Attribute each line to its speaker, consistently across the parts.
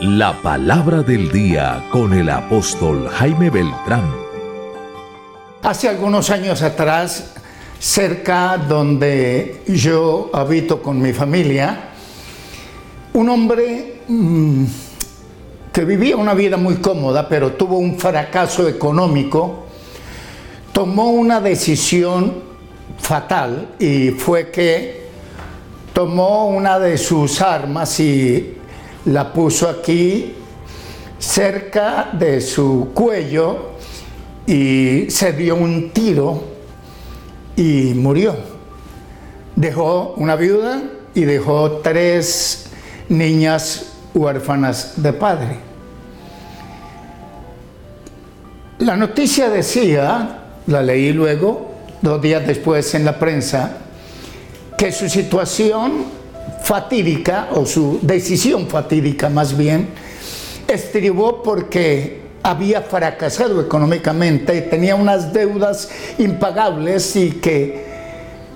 Speaker 1: La palabra del día con el apóstol Jaime Beltrán.
Speaker 2: Hace algunos años atrás, cerca donde yo habito con mi familia, un hombre mm, que vivía una vida muy cómoda, pero tuvo un fracaso económico, tomó una decisión fatal y fue que tomó una de sus armas y la puso aquí cerca de su cuello y se dio un tiro y murió. Dejó una viuda y dejó tres niñas huérfanas de padre. La noticia decía, la leí luego, dos días después en la prensa, que su situación fatídica, o su decisión fatídica más bien, estribó porque había fracasado económicamente, tenía unas deudas impagables y que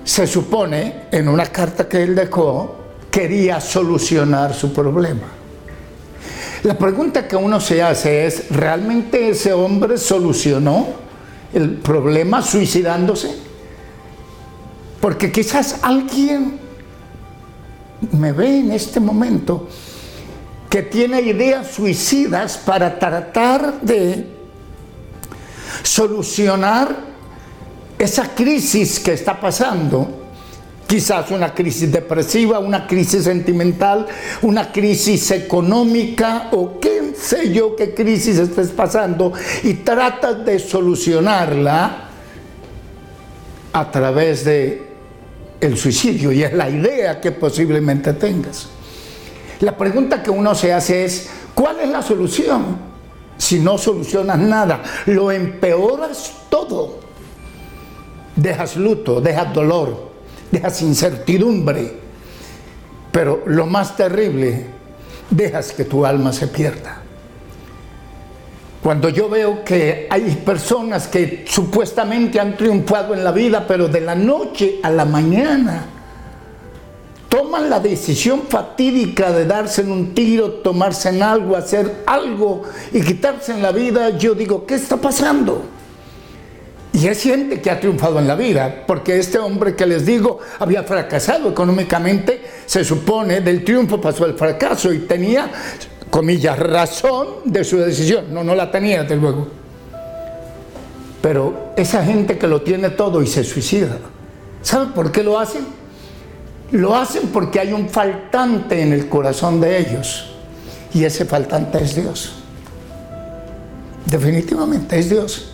Speaker 2: se supone, en una carta que él dejó, quería solucionar su problema. La pregunta que uno se hace es, ¿realmente ese hombre solucionó el problema suicidándose? Porque quizás alguien me ve en este momento que tiene ideas suicidas para tratar de solucionar esa crisis que está pasando. Quizás una crisis depresiva, una crisis sentimental, una crisis económica o qué sé yo qué crisis estés pasando y tratas de solucionarla a través de el suicidio y es la idea que posiblemente tengas. La pregunta que uno se hace es, ¿cuál es la solución? Si no solucionas nada, lo empeoras todo. Dejas luto, dejas dolor, dejas incertidumbre, pero lo más terrible, dejas que tu alma se pierda. Cuando yo veo que hay personas que supuestamente han triunfado en la vida, pero de la noche a la mañana toman la decisión fatídica de darse en un tiro, tomarse en algo, hacer algo y quitarse en la vida, yo digo, ¿qué está pasando? Y es gente que ha triunfado en la vida, porque este hombre que les digo había fracasado económicamente, se supone, del triunfo pasó al fracaso y tenía comillas, razón de su decisión. No, no la tenía, desde luego. Pero esa gente que lo tiene todo y se suicida, ¿sabe por qué lo hacen? Lo hacen porque hay un faltante en el corazón de ellos. Y ese faltante es Dios. Definitivamente es Dios.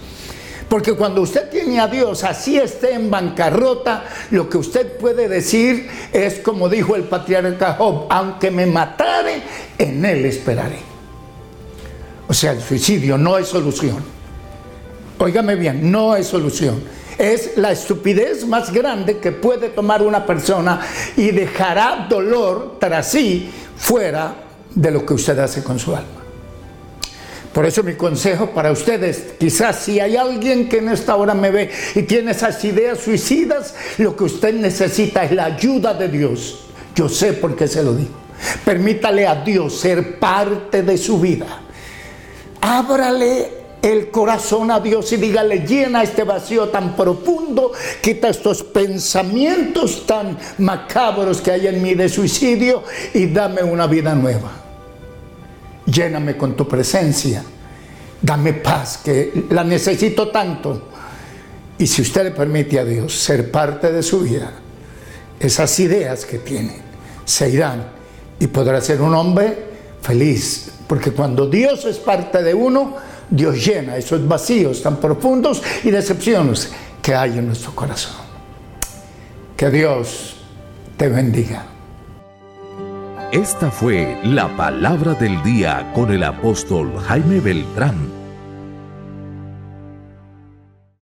Speaker 2: Porque cuando usted tiene a Dios, así esté en bancarrota, lo que usted puede decir es como dijo el patriarca Job, aunque me matare, en él esperaré. O sea, el suicidio no es solución. Óigame bien, no es solución. Es la estupidez más grande que puede tomar una persona y dejará dolor tras sí fuera de lo que usted hace con su alma. Por eso mi consejo para ustedes, quizás si hay alguien que en esta hora me ve y tiene esas ideas suicidas, lo que usted necesita es la ayuda de Dios. Yo sé por qué se lo digo. Permítale a Dios ser parte de su vida. Ábrale el corazón a Dios y dígale, llena este vacío tan profundo, quita estos pensamientos tan macabros que hay en mí de suicidio y dame una vida nueva lléname con tu presencia, dame paz, que la necesito tanto. Y si usted le permite a Dios ser parte de su vida, esas ideas que tiene se irán y podrá ser un hombre feliz. Porque cuando Dios es parte de uno, Dios llena esos vacíos tan profundos y decepciones que hay en nuestro corazón. Que Dios te bendiga.
Speaker 1: Esta fue la palabra del día con el apóstol Jaime Beltrán